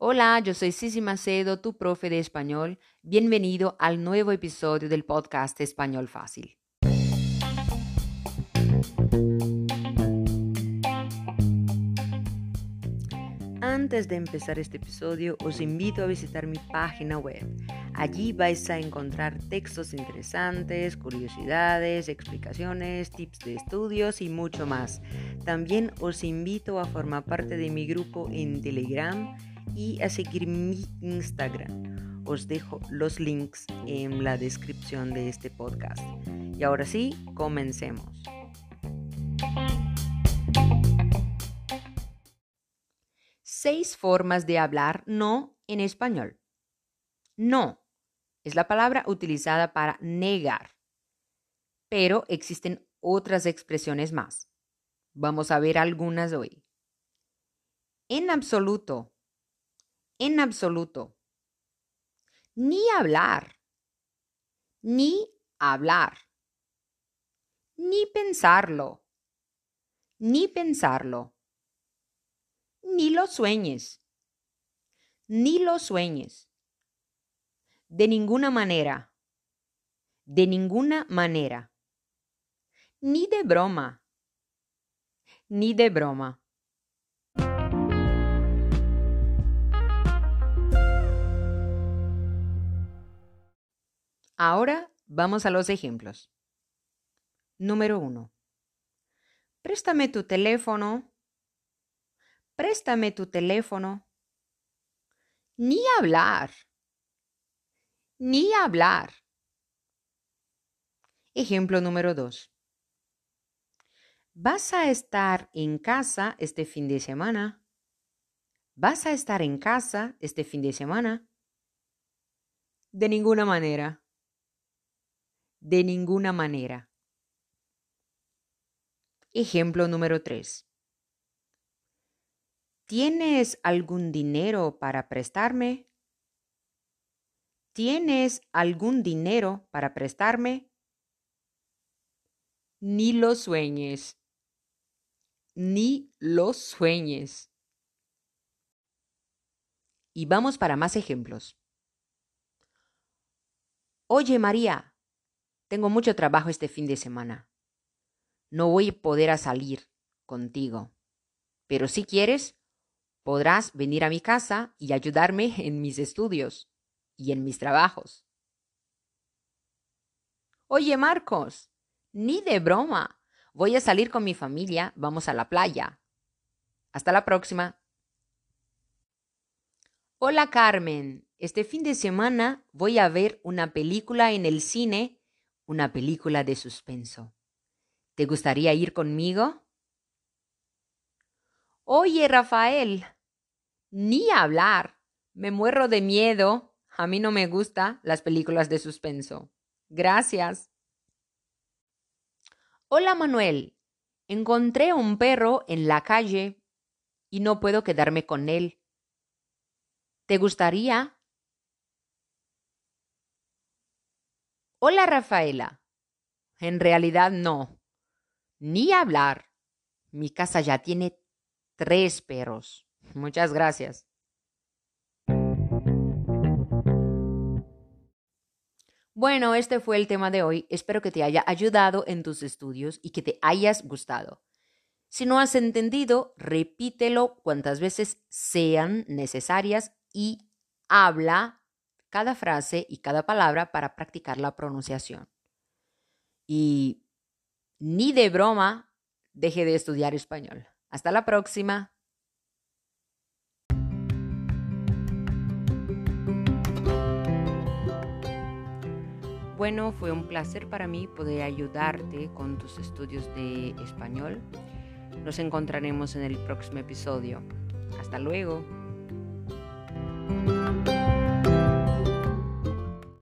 Hola, yo soy Sisi Macedo, tu profe de español. Bienvenido al nuevo episodio del podcast Español Fácil. Antes de empezar este episodio, os invito a visitar mi página web. Allí vais a encontrar textos interesantes, curiosidades, explicaciones, tips de estudios y mucho más. También os invito a formar parte de mi grupo en Telegram y a seguir mi Instagram. Os dejo los links en la descripción de este podcast. Y ahora sí, comencemos. Seis formas de hablar no en español. No es la palabra utilizada para negar, pero existen otras expresiones más. Vamos a ver algunas hoy. En absoluto en absoluto. Ni hablar. Ni hablar. Ni pensarlo. Ni pensarlo. Ni lo sueñes. Ni lo sueñes. De ninguna manera. De ninguna manera. Ni de broma. Ni de broma. Ahora vamos a los ejemplos. Número 1. Préstame tu teléfono. Préstame tu teléfono. Ni hablar. Ni hablar. Ejemplo número 2. ¿Vas a estar en casa este fin de semana? ¿Vas a estar en casa este fin de semana? De ninguna manera. De ninguna manera. Ejemplo número 3. ¿Tienes algún dinero para prestarme? ¿Tienes algún dinero para prestarme? Ni lo sueñes. Ni lo sueñes. Y vamos para más ejemplos. Oye María, tengo mucho trabajo este fin de semana. No voy a poder salir contigo. Pero si quieres, podrás venir a mi casa y ayudarme en mis estudios y en mis trabajos. Oye, Marcos, ni de broma. Voy a salir con mi familia, vamos a la playa. Hasta la próxima. Hola Carmen, este fin de semana voy a ver una película en el cine una película de suspenso. ¿Te gustaría ir conmigo? Oye, Rafael, ni hablar. Me muero de miedo. A mí no me gustan las películas de suspenso. Gracias. Hola, Manuel. Encontré un perro en la calle y no puedo quedarme con él. ¿Te gustaría Hola Rafaela. En realidad no. Ni hablar. Mi casa ya tiene tres perros. Muchas gracias. Bueno, este fue el tema de hoy. Espero que te haya ayudado en tus estudios y que te hayas gustado. Si no has entendido, repítelo cuantas veces sean necesarias y habla cada frase y cada palabra para practicar la pronunciación. Y ni de broma deje de estudiar español. Hasta la próxima. Bueno, fue un placer para mí poder ayudarte con tus estudios de español. Nos encontraremos en el próximo episodio. Hasta luego.